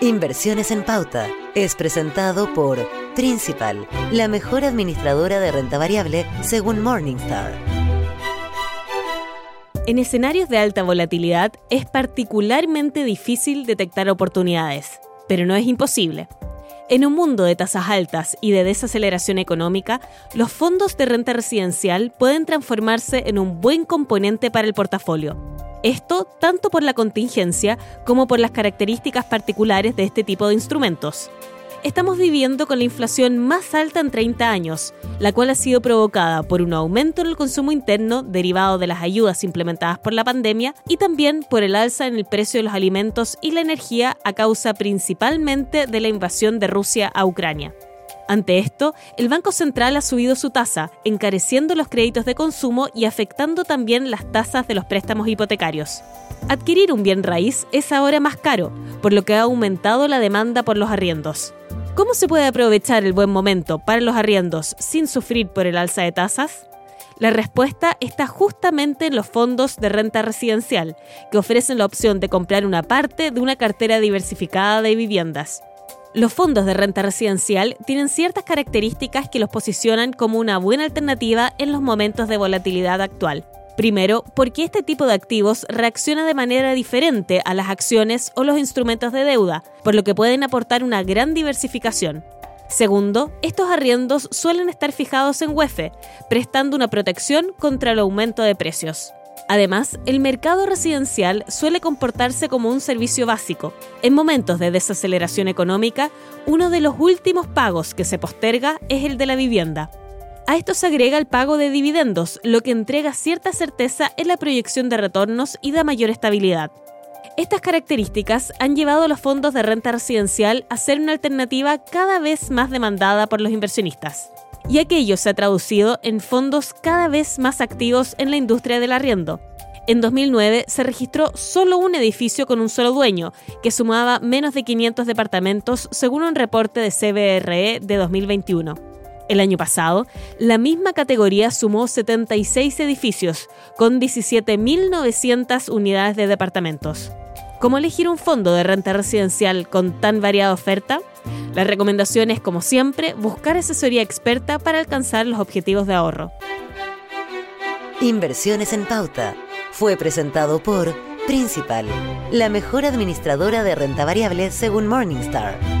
Inversiones en Pauta es presentado por Principal, la mejor administradora de renta variable según Morningstar. En escenarios de alta volatilidad es particularmente difícil detectar oportunidades, pero no es imposible. En un mundo de tasas altas y de desaceleración económica, los fondos de renta residencial pueden transformarse en un buen componente para el portafolio esto tanto por la contingencia como por las características particulares de este tipo de instrumentos. Estamos viviendo con la inflación más alta en 30 años, la cual ha sido provocada por un aumento en el consumo interno derivado de las ayudas implementadas por la pandemia y también por el alza en el precio de los alimentos y la energía a causa principalmente de la invasión de Rusia a Ucrania. Ante esto, el Banco Central ha subido su tasa, encareciendo los créditos de consumo y afectando también las tasas de los préstamos hipotecarios. Adquirir un bien raíz es ahora más caro, por lo que ha aumentado la demanda por los arriendos. ¿Cómo se puede aprovechar el buen momento para los arriendos sin sufrir por el alza de tasas? La respuesta está justamente en los fondos de renta residencial, que ofrecen la opción de comprar una parte de una cartera diversificada de viviendas. Los fondos de renta residencial tienen ciertas características que los posicionan como una buena alternativa en los momentos de volatilidad actual. Primero, porque este tipo de activos reacciona de manera diferente a las acciones o los instrumentos de deuda, por lo que pueden aportar una gran diversificación. Segundo, estos arriendos suelen estar fijados en UEFE, prestando una protección contra el aumento de precios. Además, el mercado residencial suele comportarse como un servicio básico. En momentos de desaceleración económica, uno de los últimos pagos que se posterga es el de la vivienda. A esto se agrega el pago de dividendos, lo que entrega cierta certeza en la proyección de retornos y da mayor estabilidad. Estas características han llevado a los fondos de renta residencial a ser una alternativa cada vez más demandada por los inversionistas y aquello se ha traducido en fondos cada vez más activos en la industria del arriendo. En 2009 se registró solo un edificio con un solo dueño, que sumaba menos de 500 departamentos según un reporte de CBRE de 2021. El año pasado, la misma categoría sumó 76 edificios, con 17.900 unidades de departamentos. ¿Cómo elegir un fondo de renta residencial con tan variada oferta? La recomendación es, como siempre, buscar asesoría experta para alcanzar los objetivos de ahorro. Inversiones en pauta fue presentado por Principal, la mejor administradora de renta variable según Morningstar.